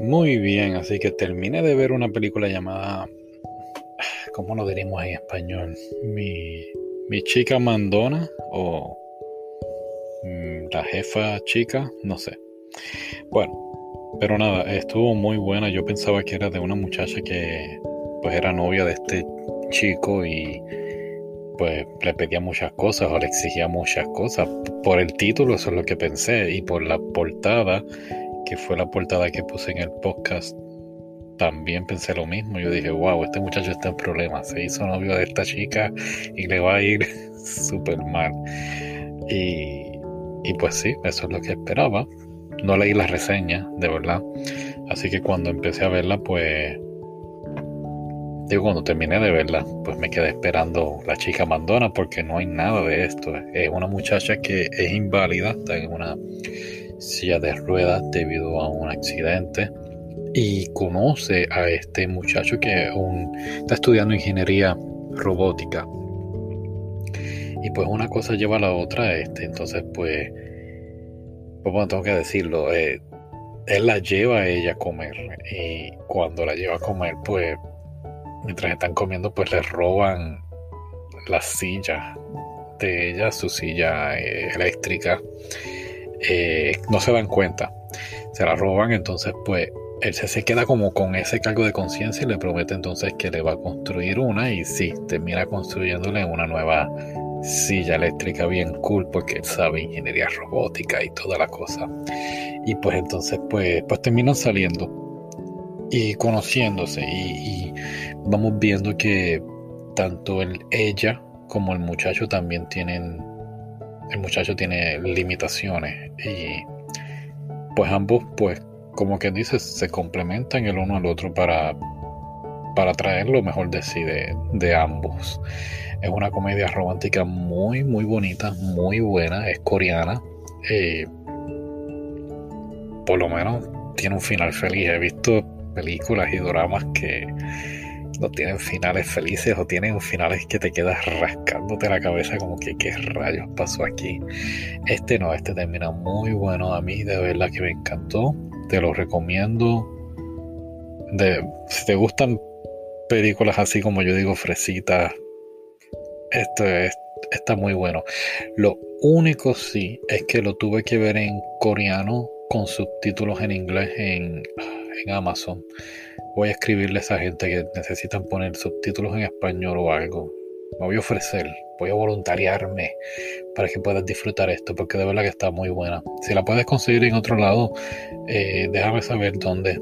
Muy bien, así que terminé de ver una película llamada, ¿cómo lo diríamos en español? Mi, mi chica mandona o mm, la jefa chica, no sé. Bueno, pero nada, estuvo muy buena. Yo pensaba que era de una muchacha que pues era novia de este chico y pues le pedía muchas cosas o le exigía muchas cosas. Por el título eso es lo que pensé y por la portada que fue la portada que puse en el podcast, también pensé lo mismo. Yo dije, wow, este muchacho está en problemas. Se hizo novio de esta chica y le va a ir súper mal. Y, y pues sí, eso es lo que esperaba. No leí la reseña, de verdad. Así que cuando empecé a verla, pues digo, cuando terminé de verla, pues me quedé esperando la chica mandona porque no hay nada de esto. Es una muchacha que es inválida, está en una silla de ruedas debido a un accidente y conoce a este muchacho que está estudiando ingeniería robótica. Y pues una cosa lleva a la otra, este, entonces pues, pues bueno, tengo que decirlo, eh, él la lleva a ella a comer y cuando la lleva a comer pues mientras están comiendo pues le roban la silla de ella, su silla eh, eléctrica eh, no se dan cuenta, se la roban, entonces pues él se, queda como con ese cargo de conciencia y le promete entonces que le va a construir una y sí, termina construyéndole una nueva silla eléctrica bien cool porque él sabe ingeniería robótica y toda la cosa. Y pues entonces pues, pues terminan saliendo y conociéndose y, y vamos viendo que tanto el, ella como el muchacho también tienen el muchacho tiene limitaciones y pues ambos pues como que dice se complementan el uno al otro para para traer lo mejor de sí de, ambos. Es una comedia romántica muy muy bonita muy buena es coreana eh, por lo menos tiene un final feliz. He visto películas y dramas que no tienen finales felices o tienen finales que te quedas rascándote la cabeza como que qué rayos pasó aquí. Este no, este termina muy bueno a mí, de verdad que me encantó. Te lo recomiendo. De, si te gustan películas así como yo digo, fresitas, esto está muy bueno. Lo único sí es que lo tuve que ver en coreano con subtítulos en inglés en, en Amazon voy a escribirle a esa gente que necesitan poner subtítulos en español o algo. Me voy a ofrecer, voy a voluntariarme para que puedas disfrutar esto, porque de verdad que está muy buena. Si la puedes conseguir en otro lado, eh, déjame saber dónde,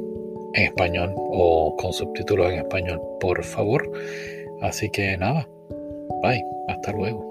en español o con subtítulos en español, por favor. Así que nada, bye, hasta luego.